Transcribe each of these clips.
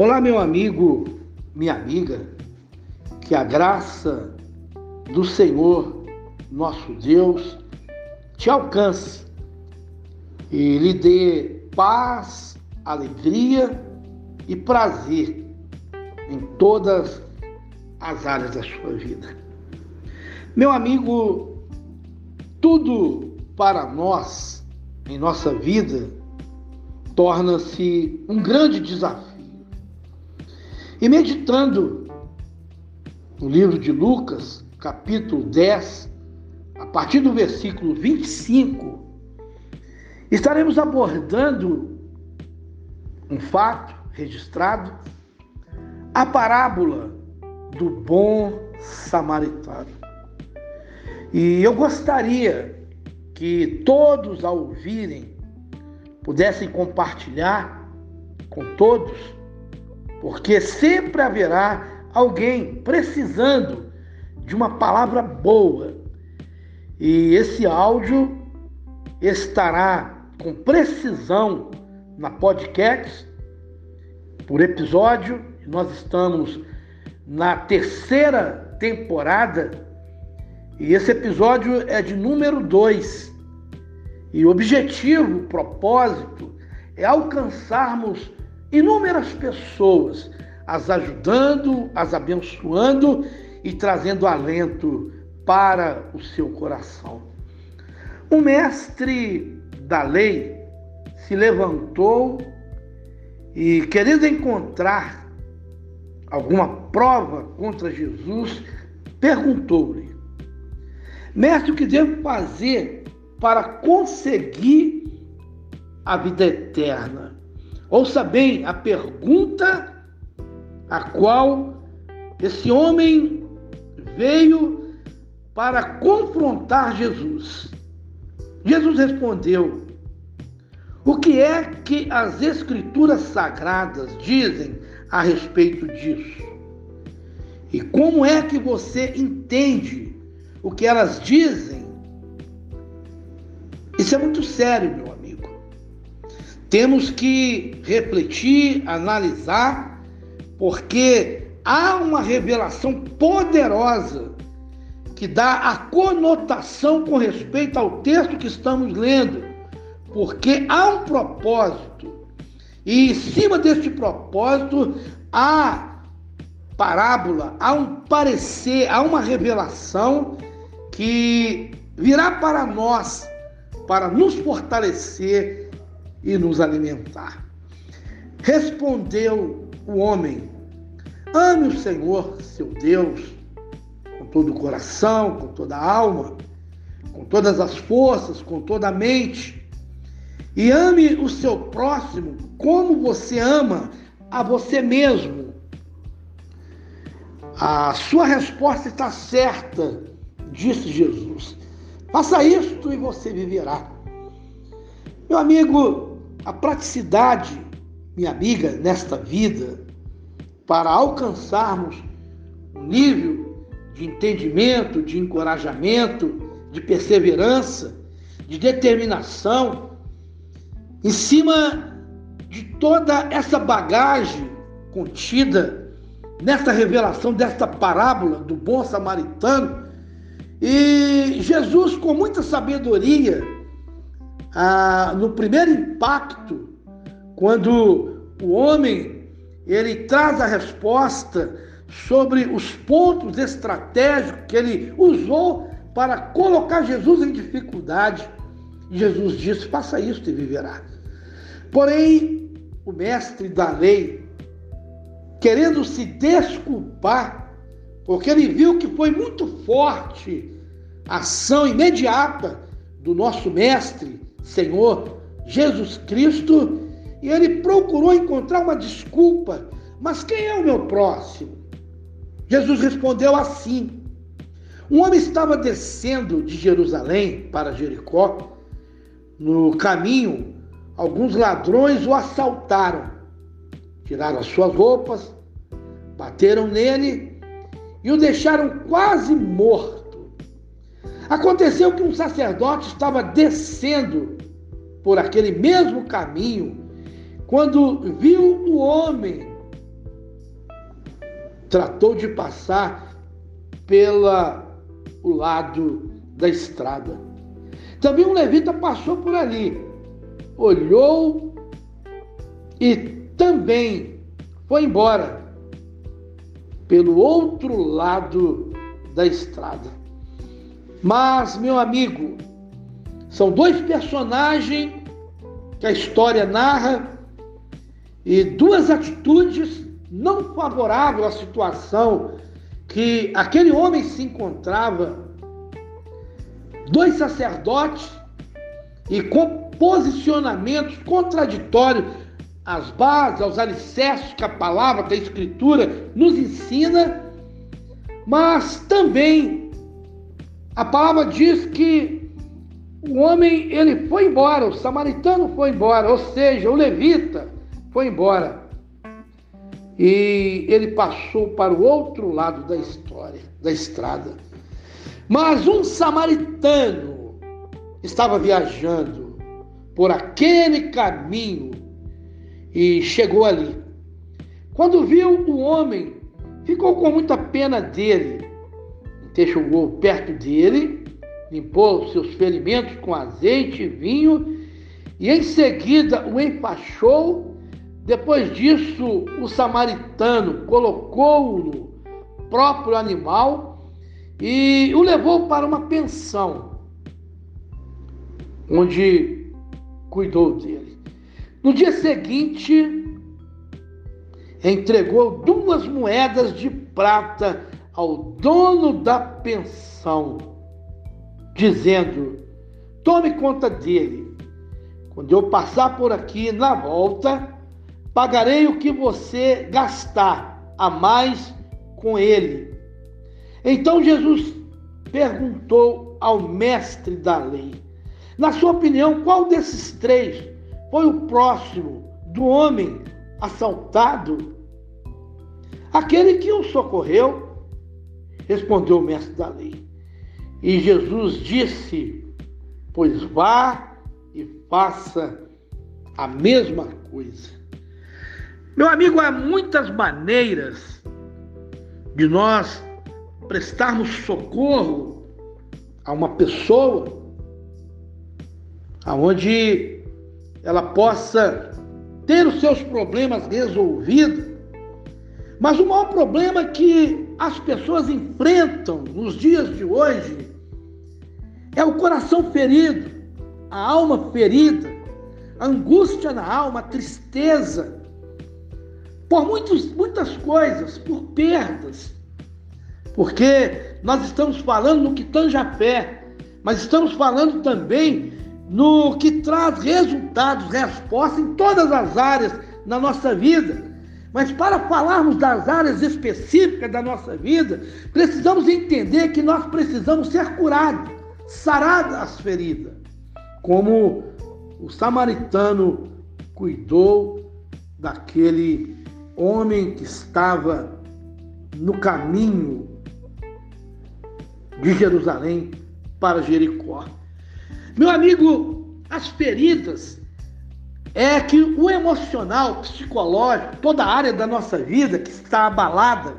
Olá, meu amigo, minha amiga, que a graça do Senhor, nosso Deus, te alcance e lhe dê paz, alegria e prazer em todas as áreas da sua vida. Meu amigo, tudo para nós em nossa vida torna-se um grande desafio. E meditando no livro de Lucas, capítulo 10, a partir do versículo 25, estaremos abordando um fato registrado, a parábola do bom samaritano. E eu gostaria que todos, ao ouvirem, pudessem compartilhar com todos, porque sempre haverá alguém precisando de uma palavra boa. E esse áudio estará com precisão na podcast por episódio. Nós estamos na terceira temporada e esse episódio é de número 2. E o objetivo, o propósito é alcançarmos inúmeras pessoas as ajudando, as abençoando e trazendo alento para o seu coração. O mestre da lei se levantou e, querendo encontrar alguma prova contra Jesus, perguntou-lhe: Mestre, o que devo fazer para conseguir a vida eterna? Ouça bem a pergunta a qual esse homem veio para confrontar Jesus. Jesus respondeu: O que é que as Escrituras sagradas dizem a respeito disso? E como é que você entende o que elas dizem? Isso é muito sério, meu amigo. Temos que refletir, analisar porque há uma revelação poderosa que dá a conotação com respeito ao texto que estamos lendo, porque há um propósito, e em cima deste propósito há parábola, há um parecer, há uma revelação que virá para nós, para nos fortalecer e nos alimentar. Respondeu o homem. Ame o Senhor, seu Deus, com todo o coração, com toda a alma, com todas as forças, com toda a mente. E ame o seu próximo como você ama a você mesmo. A sua resposta está certa, disse Jesus. Faça isto e você viverá. Meu amigo, a praticidade minha amiga, nesta vida, para alcançarmos um nível de entendimento, de encorajamento, de perseverança, de determinação, em cima de toda essa bagagem contida nesta revelação desta parábola do bom samaritano. E Jesus, com muita sabedoria, ah, no primeiro impacto quando o homem ele traz a resposta sobre os pontos estratégicos que ele usou para colocar Jesus em dificuldade. Jesus disse: faça isso e viverá. Porém, o mestre da lei, querendo se desculpar, porque ele viu que foi muito forte a ação imediata do nosso mestre, Senhor Jesus Cristo, e ele procurou encontrar uma desculpa. Mas quem é o meu próximo? Jesus respondeu assim: Um homem estava descendo de Jerusalém para Jericó. No caminho, alguns ladrões o assaltaram, tiraram as suas roupas, bateram nele e o deixaram quase morto. Aconteceu que um sacerdote estava descendo por aquele mesmo caminho quando viu o homem tratou de passar pela o lado da estrada. Também um levita passou por ali, olhou e também foi embora pelo outro lado da estrada. Mas, meu amigo, são dois personagens que a história narra e duas atitudes não favoráveis à situação que aquele homem se encontrava. Dois sacerdotes e com posicionamentos contraditórios às bases, aos alicerces que a palavra, que a escritura nos ensina, mas também a palavra diz que o homem ele foi embora, o samaritano foi embora, ou seja, o levita foi embora. E ele passou para o outro lado da história, da estrada. Mas um samaritano estava viajando por aquele caminho e chegou ali. Quando viu o homem, ficou com muita pena dele. Então chegou perto dele, limpou seus ferimentos com azeite e vinho e em seguida o empachou depois disso, o samaritano colocou-o no próprio animal e o levou para uma pensão, onde cuidou dele. No dia seguinte, entregou duas moedas de prata ao dono da pensão, dizendo: Tome conta dele. Quando eu passar por aqui na volta, pagarei o que você gastar a mais com ele. Então Jesus perguntou ao mestre da lei: Na sua opinião, qual desses três foi o próximo do homem assaltado? Aquele que o socorreu, respondeu o mestre da lei. E Jesus disse: Pois vá e faça a mesma coisa. Meu amigo, há muitas maneiras de nós prestarmos socorro a uma pessoa aonde ela possa ter os seus problemas resolvidos. Mas o maior problema que as pessoas enfrentam nos dias de hoje é o coração ferido, a alma ferida, a angústia na alma, a tristeza, por muitos, muitas coisas, por perdas. Porque nós estamos falando no que tange a fé, mas estamos falando também no que traz resultados, respostas em todas as áreas na nossa vida. Mas para falarmos das áreas específicas da nossa vida, precisamos entender que nós precisamos ser curados, saradas as feridas, como o samaritano cuidou daquele homem que estava no caminho de Jerusalém para Jericó. Meu amigo, as feridas é que o emocional, psicológico, toda a área da nossa vida que está abalada,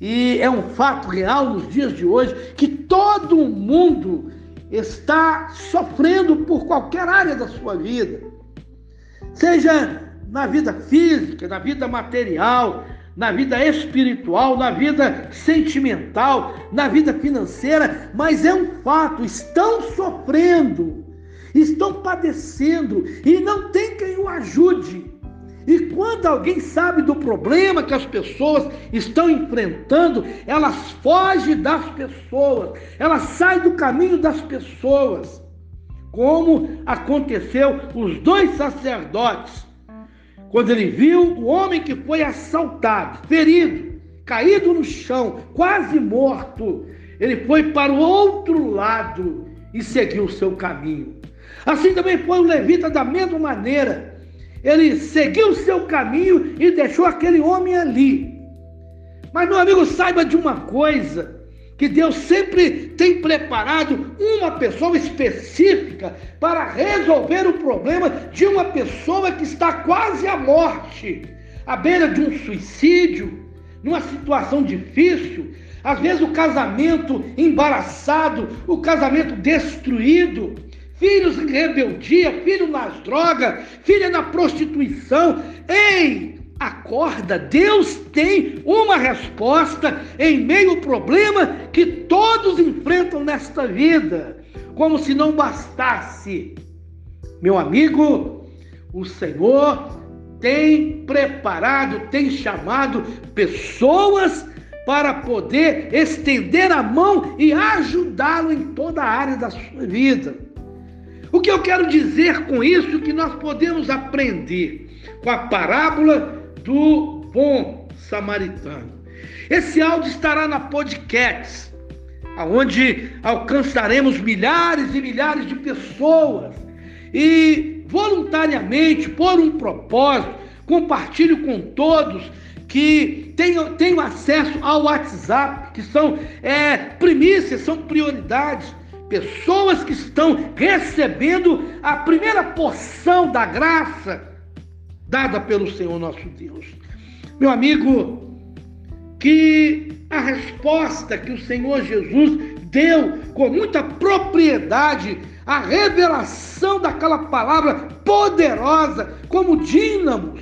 e é um fato real nos dias de hoje que todo mundo está sofrendo por qualquer área da sua vida. Seja na vida física, na vida material, na vida espiritual, na vida sentimental, na vida financeira, mas é um fato, estão sofrendo, estão padecendo e não tem quem o ajude. E quando alguém sabe do problema que as pessoas estão enfrentando, elas fogem das pessoas, elas saem do caminho das pessoas. Como aconteceu os dois sacerdotes quando ele viu o homem que foi assaltado, ferido, caído no chão, quase morto, ele foi para o outro lado e seguiu o seu caminho. Assim também foi o levita da mesma maneira. Ele seguiu o seu caminho e deixou aquele homem ali. Mas, meu amigo, saiba de uma coisa: que Deus sempre tem preparado uma pessoa específica para resolver o problema de uma pessoa que está quase à morte, à beira de um suicídio, numa situação difícil, às vezes o casamento embaraçado, o casamento destruído, filhos em rebeldia, filho nas drogas, filha na prostituição. Ei, acorda, Deus tem uma resposta em meio ao problema que todos enfrentam nesta vida, como se não bastasse. Meu amigo, o Senhor tem preparado, tem chamado pessoas para poder estender a mão e ajudá-lo em toda a área da sua vida. O que eu quero dizer com isso que nós podemos aprender com a parábola do bom samaritano. Esse áudio estará na podcast, aonde alcançaremos milhares e milhares de pessoas e voluntariamente, por um propósito, compartilho com todos que tenham, tenham acesso ao WhatsApp, que são é, primícias, são prioridades. Pessoas que estão recebendo a primeira porção da graça dada pelo Senhor nosso Deus. Meu amigo, que a resposta que o Senhor Jesus deu com muita propriedade, a revelação daquela palavra poderosa, como dínamos,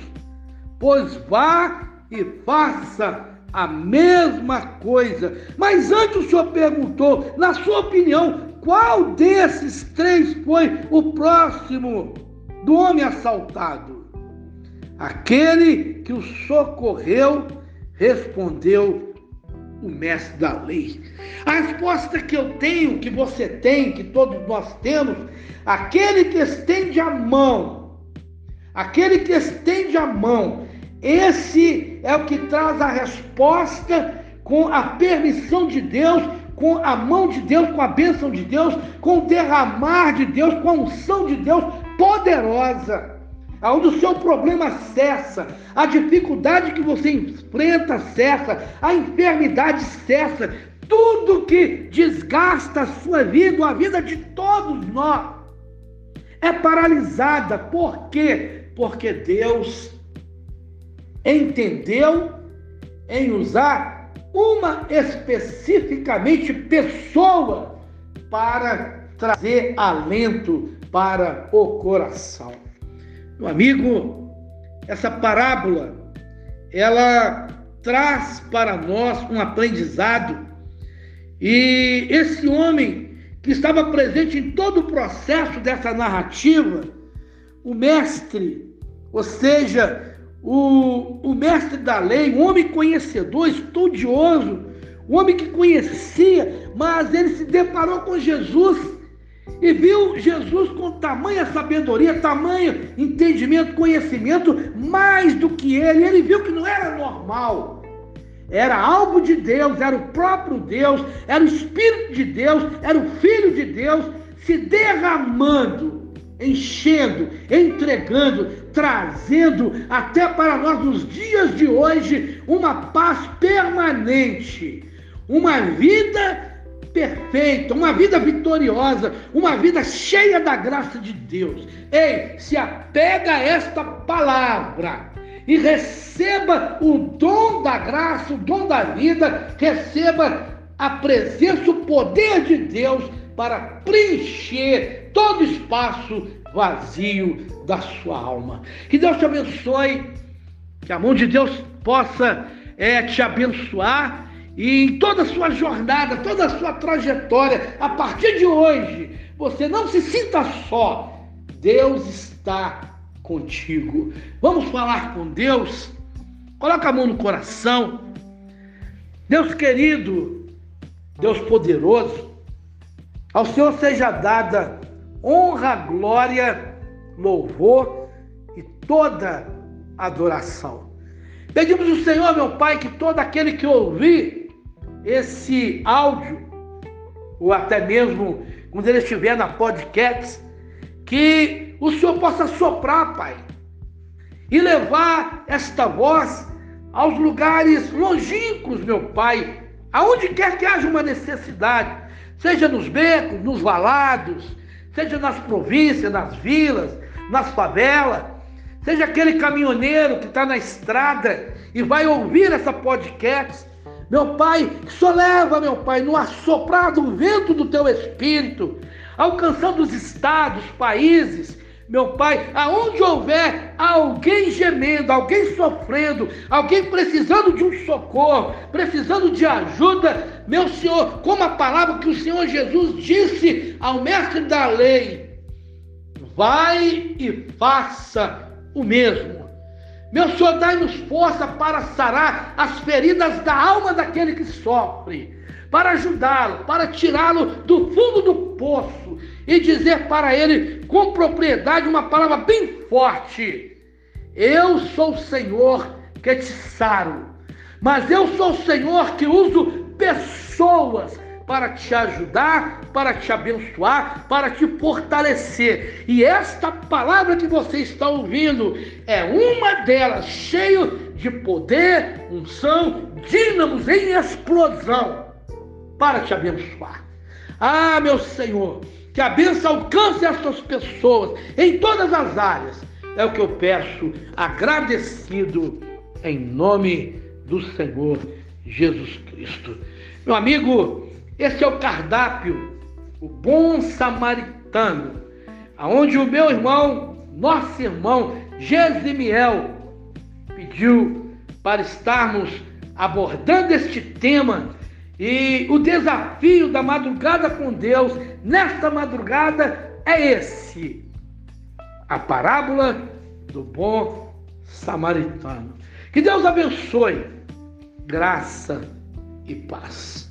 pois vá e faça a mesma coisa. Mas antes o senhor perguntou, na sua opinião, qual desses três foi o próximo do homem assaltado? Aquele que o socorreu respondeu o mestre da lei. A resposta que eu tenho, que você tem, que todos nós temos, aquele que estende a mão, aquele que estende a mão esse é o que traz a resposta com a permissão de Deus, com a mão de Deus, com a bênção de Deus, com o derramar de Deus, com a unção de Deus poderosa. Onde o seu problema cessa, a dificuldade que você enfrenta cessa, a enfermidade cessa, tudo que desgasta a sua vida, a vida de todos nós, é paralisada. Por quê? Porque Deus entendeu em usar uma especificamente pessoa para trazer alento para o coração. Meu amigo, essa parábola ela traz para nós um aprendizado e esse homem que estava presente em todo o processo dessa narrativa, o mestre, ou seja, o, o mestre da lei, um homem conhecedor, estudioso, um homem que conhecia, mas ele se deparou com Jesus e viu Jesus com tamanha sabedoria, tamanho entendimento, conhecimento, mais do que ele. Ele viu que não era normal. Era algo de Deus, era o próprio Deus, era o Espírito de Deus, era o Filho de Deus se derramando enchendo, entregando, trazendo até para nós nos dias de hoje uma paz permanente, uma vida perfeita, uma vida vitoriosa, uma vida cheia da graça de Deus. Ei, se apega a esta palavra e receba o dom da graça, o dom da vida, receba a presença, o poder de Deus para preencher todo espaço vazio da sua alma. Que Deus te abençoe, que a mão de Deus possa é, te abençoar e em toda a sua jornada, toda a sua trajetória, a partir de hoje, você não se sinta só. Deus está contigo. Vamos falar com Deus. Coloca a mão no coração. Deus querido, Deus poderoso, ao Senhor seja dada honra, glória, louvor e toda adoração. Pedimos ao Senhor, meu Pai, que todo aquele que ouvir esse áudio, ou até mesmo quando ele estiver na podcast, que o Senhor possa soprar, Pai, e levar esta voz aos lugares longínquos, meu Pai, aonde quer que haja uma necessidade, seja nos becos, nos valados, seja nas províncias, nas vilas, nas favelas, seja aquele caminhoneiro que está na estrada e vai ouvir essa podcast. Meu Pai, que só leva, meu Pai, no assoprar do vento do teu espírito, alcançando os estados, países, meu Pai, aonde houver alguém gemendo, alguém sofrendo, alguém precisando de um socorro, precisando de ajuda, meu Senhor, como a palavra que o Senhor Jesus disse ao mestre da lei, vai e faça o mesmo. Meu Senhor, dai-nos força para sarar as feridas da alma daquele que sofre para ajudá-lo, para tirá-lo do fundo do poço e dizer para ele com propriedade uma palavra bem forte: Eu sou o Senhor que te saro, mas eu sou o Senhor que uso pessoas para te ajudar, para te abençoar, para te fortalecer. E esta palavra que você está ouvindo é uma delas, cheio de poder, unção, dínamos em explosão para te abençoar. Ah, meu Senhor, que a bênção alcance essas pessoas em todas as áreas. É o que eu peço, agradecido em nome do Senhor Jesus Cristo. Meu amigo, esse é o cardápio, o bom samaritano, aonde o meu irmão, nosso irmão Gesimiel, pediu para estarmos abordando este tema e o desafio da madrugada com Deus, nesta madrugada, é esse: a parábola do bom samaritano. Que Deus abençoe, graça e paz.